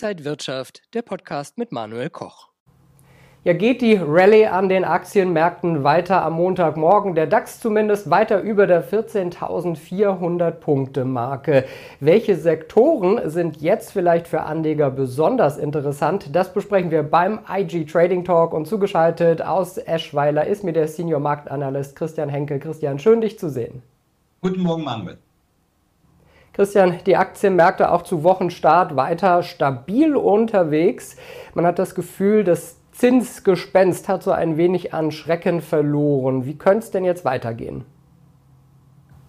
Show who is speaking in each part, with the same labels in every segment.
Speaker 1: Inside Wirtschaft, der Podcast mit Manuel Koch.
Speaker 2: Ja, geht die Rallye an den Aktienmärkten weiter am Montagmorgen. Der DAX zumindest weiter über der 14.400 Punkte Marke. Welche Sektoren sind jetzt vielleicht für Anleger besonders interessant? Das besprechen wir beim IG Trading Talk und zugeschaltet aus Eschweiler ist mir der Senior Marktanalyst Christian Henke. Christian, schön dich zu sehen.
Speaker 3: Guten Morgen, Manuel.
Speaker 2: Christian, die Aktienmärkte auch zu Wochenstart weiter stabil unterwegs. Man hat das Gefühl, das Zinsgespenst hat so ein wenig an Schrecken verloren. Wie könnte es denn jetzt weitergehen?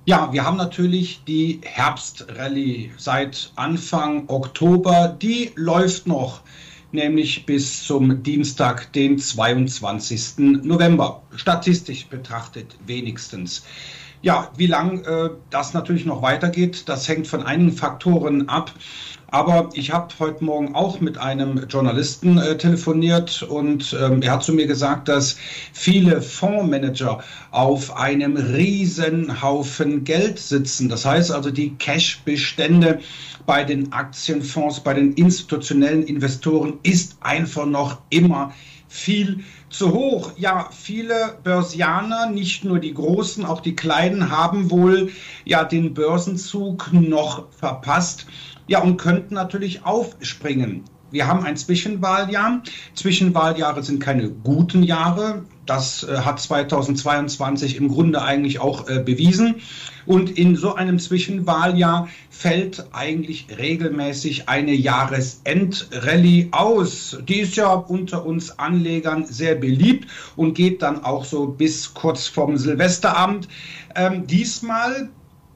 Speaker 3: Ja, wir haben natürlich die Herbstrallye seit Anfang Oktober. Die läuft noch, nämlich bis zum Dienstag, den 22. November. Statistisch betrachtet wenigstens. Ja, wie lang äh, das natürlich noch weitergeht, das hängt von einigen Faktoren ab. Aber ich habe heute Morgen auch mit einem Journalisten äh, telefoniert und ähm, er hat zu mir gesagt, dass viele Fondsmanager auf einem Riesenhaufen Geld sitzen. Das heißt also, die Cash-Bestände bei den Aktienfonds, bei den institutionellen Investoren ist einfach noch immer viel zu hoch. Ja, viele Börsianer, nicht nur die Großen, auch die Kleinen, haben wohl ja den Börsenzug noch verpasst. Ja, und könnten natürlich aufspringen. Wir haben ein Zwischenwahljahr. Zwischenwahljahre sind keine guten Jahre. Das äh, hat 2022 im Grunde eigentlich auch äh, bewiesen. Und in so einem Zwischenwahljahr fällt eigentlich regelmäßig eine Jahresendrallye aus. Die ist ja unter uns Anlegern sehr beliebt und geht dann auch so bis kurz vorm Silvesterabend. Ähm, diesmal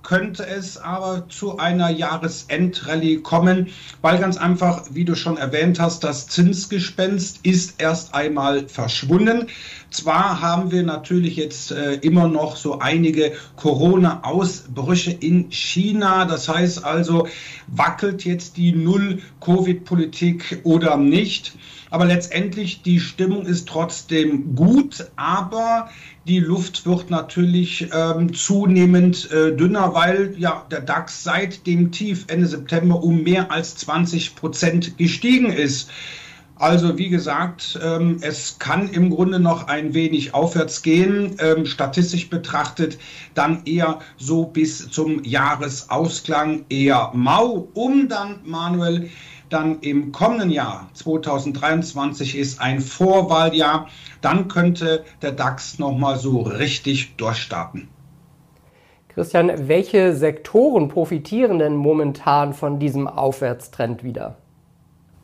Speaker 3: könnte es aber zu einer Jahresendrallye kommen, weil ganz einfach, wie du schon erwähnt hast, das Zinsgespenst ist erst einmal verschwunden. Zwar haben wir natürlich jetzt äh, immer noch so einige Corona-Ausbrüche in China. Das heißt also, wackelt jetzt die Null-Covid-Politik oder nicht? Aber letztendlich die Stimmung ist trotzdem gut, aber die Luft wird natürlich ähm, zunehmend äh, dünner, weil ja der DAX seit dem Tief Ende September um mehr als 20 Prozent gestiegen ist. Also wie gesagt, ähm, es kann im Grunde noch ein wenig aufwärts gehen, ähm, statistisch betrachtet dann eher so bis zum Jahresausklang eher mau, um dann Manuel dann im kommenden Jahr 2023 ist ein Vorwahljahr, dann könnte der DAX nochmal so richtig durchstarten.
Speaker 2: Christian, welche Sektoren profitieren denn momentan von diesem Aufwärtstrend wieder?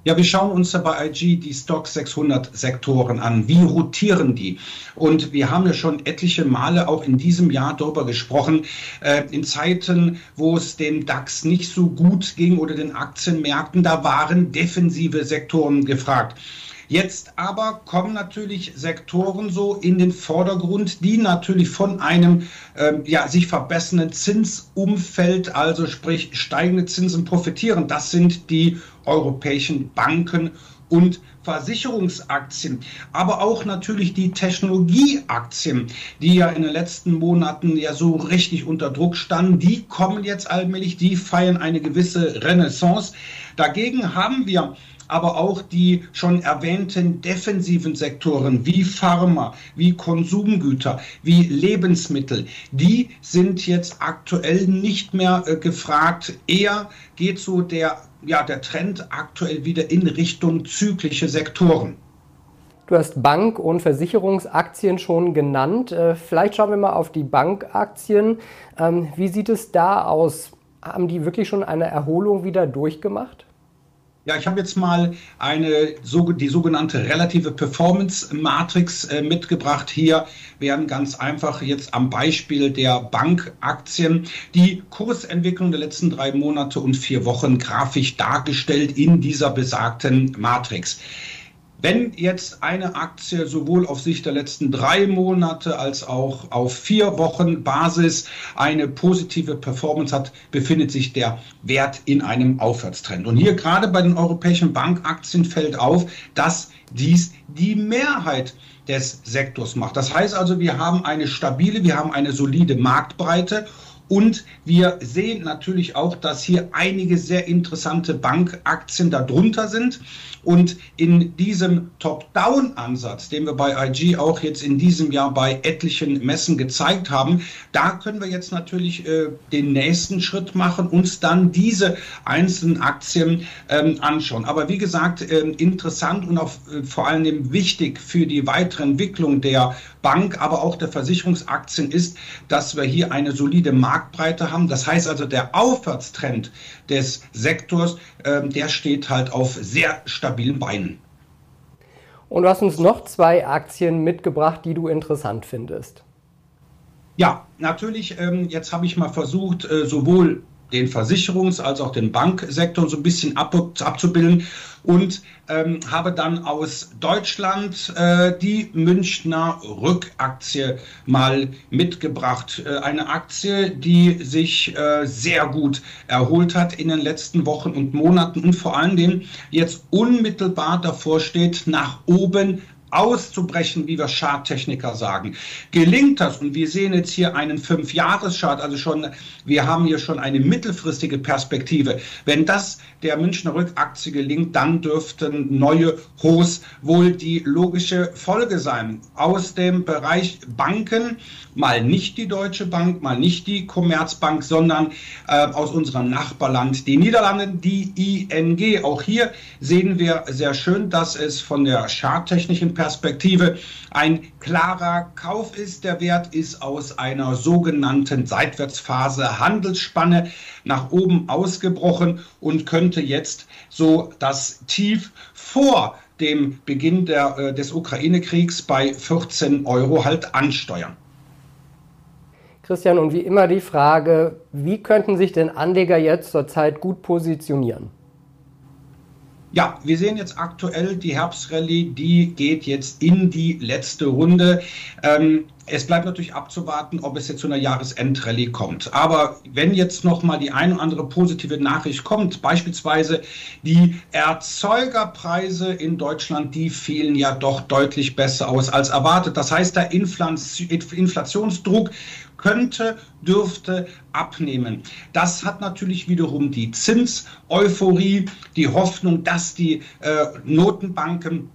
Speaker 3: Ja, wir schauen uns bei IG die Stock 600 Sektoren an. Wie rotieren die? Und wir haben ja schon etliche Male auch in diesem Jahr darüber gesprochen, äh, in Zeiten, wo es dem DAX nicht so gut ging oder den Aktienmärkten, da waren defensive Sektoren gefragt. Jetzt aber kommen natürlich Sektoren so in den Vordergrund, die natürlich von einem ähm, ja, sich verbessernden Zinsumfeld, also sprich steigende Zinsen profitieren. Das sind die europäischen Banken und Versicherungsaktien, aber auch natürlich die Technologieaktien, die ja in den letzten Monaten ja so richtig unter Druck standen, die kommen jetzt allmählich, die feiern eine gewisse Renaissance. Dagegen haben wir aber auch die schon erwähnten defensiven Sektoren wie Pharma, wie Konsumgüter, wie Lebensmittel, die sind jetzt aktuell nicht mehr äh, gefragt. Eher geht so der, ja, der Trend aktuell wieder in Richtung zyklische Sektoren.
Speaker 2: Du hast Bank- und Versicherungsaktien schon genannt. Äh, vielleicht schauen wir mal auf die Bankaktien. Ähm, wie sieht es da aus? Haben die wirklich schon eine Erholung wieder durchgemacht?
Speaker 3: Ja, ich habe jetzt mal eine, die sogenannte relative Performance Matrix äh, mitgebracht. Hier werden ganz einfach jetzt am Beispiel der Bankaktien die Kursentwicklung der letzten drei Monate und vier Wochen grafisch dargestellt in dieser besagten Matrix. Wenn jetzt eine Aktie sowohl auf Sicht der letzten drei Monate als auch auf vier Wochen Basis eine positive Performance hat, befindet sich der Wert in einem Aufwärtstrend. Und hier gerade bei den europäischen Bankaktien fällt auf, dass dies die Mehrheit des Sektors macht. Das heißt also, wir haben eine stabile, wir haben eine solide Marktbreite Und wir sehen natürlich auch, dass hier einige sehr interessante Bankaktien darunter sind. Und in diesem Top-Down-Ansatz, den wir bei IG auch jetzt in diesem Jahr bei etlichen Messen gezeigt haben, da können wir jetzt natürlich äh, den nächsten Schritt machen, uns dann diese einzelnen Aktien ähm, anschauen. Aber wie gesagt, äh, interessant und auch äh, vor allem wichtig für die weitere Entwicklung der Bank, aber auch der Versicherungsaktien ist, dass wir hier eine solide Marktbreite haben. Das heißt also, der Aufwärtstrend des Sektors, ähm, der steht halt auf sehr stabilen Beinen.
Speaker 2: Und du hast uns noch zwei Aktien mitgebracht, die du interessant findest.
Speaker 3: Ja, natürlich. Ähm, jetzt habe ich mal versucht, äh, sowohl den Versicherungs- als auch den Banksektor so ein bisschen ab, abzubilden und ähm, habe dann aus Deutschland äh, die Münchner Rückaktie mal mitgebracht. Äh, eine Aktie, die sich äh, sehr gut erholt hat in den letzten Wochen und Monaten und vor allen Dingen jetzt unmittelbar davor steht, nach oben auszubrechen, wie wir Charttechniker sagen. Gelingt das, und wir sehen jetzt hier einen Fünfjahreschart, also schon, wir haben hier schon eine mittelfristige Perspektive. Wenn das der Münchner Rückaktie gelingt, dann dürften neue Hochs wohl die logische Folge sein. Aus dem Bereich Banken, mal nicht die Deutsche Bank, mal nicht die Commerzbank, sondern äh, aus unserem Nachbarland, die Niederlande, die ING. Auch hier sehen wir sehr schön, dass es von der charttechnischen Perspektive ein klarer Kauf ist. Der Wert ist aus einer sogenannten Seitwärtsphase Handelsspanne nach oben ausgebrochen und könnte jetzt so das Tief vor dem Beginn der, äh, des Ukraine-Kriegs bei 14 Euro halt ansteuern.
Speaker 2: Christian, und wie immer die Frage, wie könnten sich denn Anleger jetzt zurzeit gut positionieren?
Speaker 3: Ja, wir sehen jetzt aktuell die Herbstrallye, die geht jetzt in die letzte Runde. Ähm, es bleibt natürlich abzuwarten, ob es jetzt zu einer Jahresendrallye kommt. Aber wenn jetzt noch mal die ein oder andere positive Nachricht kommt, beispielsweise die Erzeugerpreise in Deutschland, die fielen ja doch deutlich besser aus als erwartet. Das heißt, der Inflationsdruck könnte, dürfte abnehmen. Das hat natürlich wiederum die Zinseuphorie, die Hoffnung, dass die äh, Notenbanken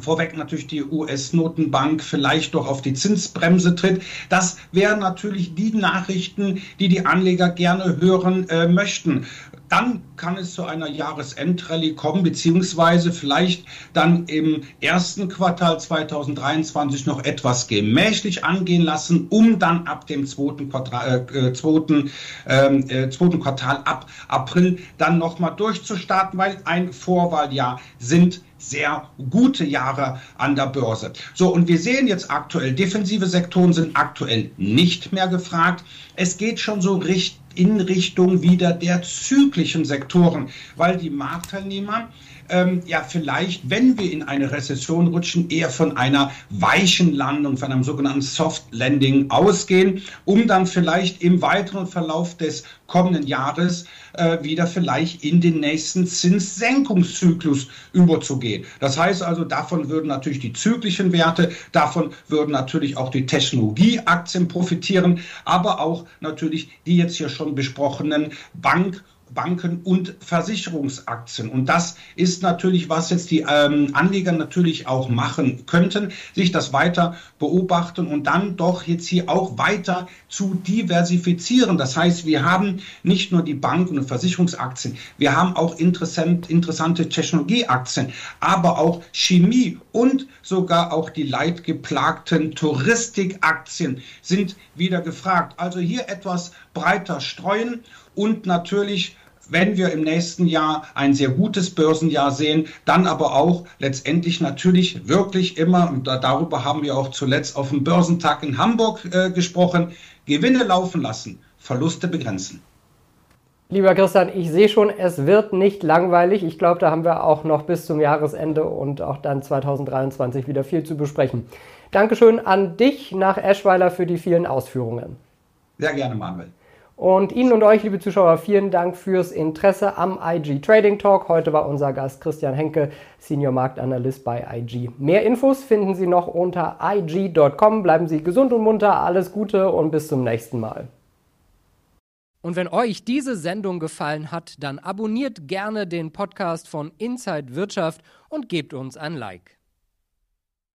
Speaker 3: Vorweg natürlich die US-Notenbank vielleicht doch auf die Zinsbremse tritt. Das wären natürlich die Nachrichten, die die Anleger gerne hören äh, möchten. Dann kann es zu einer Jahresendrallye kommen, beziehungsweise vielleicht dann im ersten Quartal 2023 noch etwas gemächlich angehen lassen, um dann ab dem zweiten Quartal, äh, zweiten, ähm, äh, zweiten Quartal ab April dann nochmal durchzustarten, weil ein Vorwahljahr sind sehr gute Jahre an der Börse. So, und wir sehen jetzt aktuell, defensive Sektoren sind aktuell nicht mehr gefragt. Es geht schon so richtig in Richtung wieder der zyklischen Sektoren, weil die Marktteilnehmer ähm, ja vielleicht, wenn wir in eine Rezession rutschen, eher von einer weichen Landung, von einem sogenannten Soft Landing ausgehen, um dann vielleicht im weiteren Verlauf des kommenden Jahres äh, wieder vielleicht in den nächsten Zinssenkungszyklus überzugehen. Das heißt also, davon würden natürlich die zyklischen Werte, davon würden natürlich auch die Technologieaktien profitieren, aber auch natürlich die jetzt hier schon besprochenen Bank- Banken und Versicherungsaktien. Und das ist natürlich, was jetzt die ähm, Anleger natürlich auch machen könnten, sich das weiter beobachten und dann doch jetzt hier auch weiter zu diversifizieren. Das heißt, wir haben nicht nur die Banken und Versicherungsaktien, wir haben auch interessant, interessante Technologieaktien, aber auch Chemie und sogar auch die leidgeplagten Touristikaktien sind wieder gefragt. Also hier etwas breiter streuen und natürlich wenn wir im nächsten Jahr ein sehr gutes Börsenjahr sehen, dann aber auch letztendlich natürlich wirklich immer, und darüber haben wir auch zuletzt auf dem Börsentag in Hamburg äh, gesprochen, Gewinne laufen lassen, Verluste begrenzen.
Speaker 2: Lieber Christian, ich sehe schon, es wird nicht langweilig. Ich glaube, da haben wir auch noch bis zum Jahresende und auch dann 2023 wieder viel zu besprechen. Dankeschön an dich nach Eschweiler für die vielen Ausführungen.
Speaker 3: Sehr gerne, Manuel.
Speaker 2: Und Ihnen und euch, liebe Zuschauer, vielen Dank fürs Interesse am IG Trading Talk. Heute war unser Gast Christian Henke, Senior Marktanalyst bei IG. Mehr Infos finden Sie noch unter ig.com. Bleiben Sie gesund und munter, alles Gute und bis zum nächsten Mal. Und wenn euch diese Sendung gefallen hat, dann abonniert gerne den Podcast von Inside Wirtschaft und gebt uns ein Like.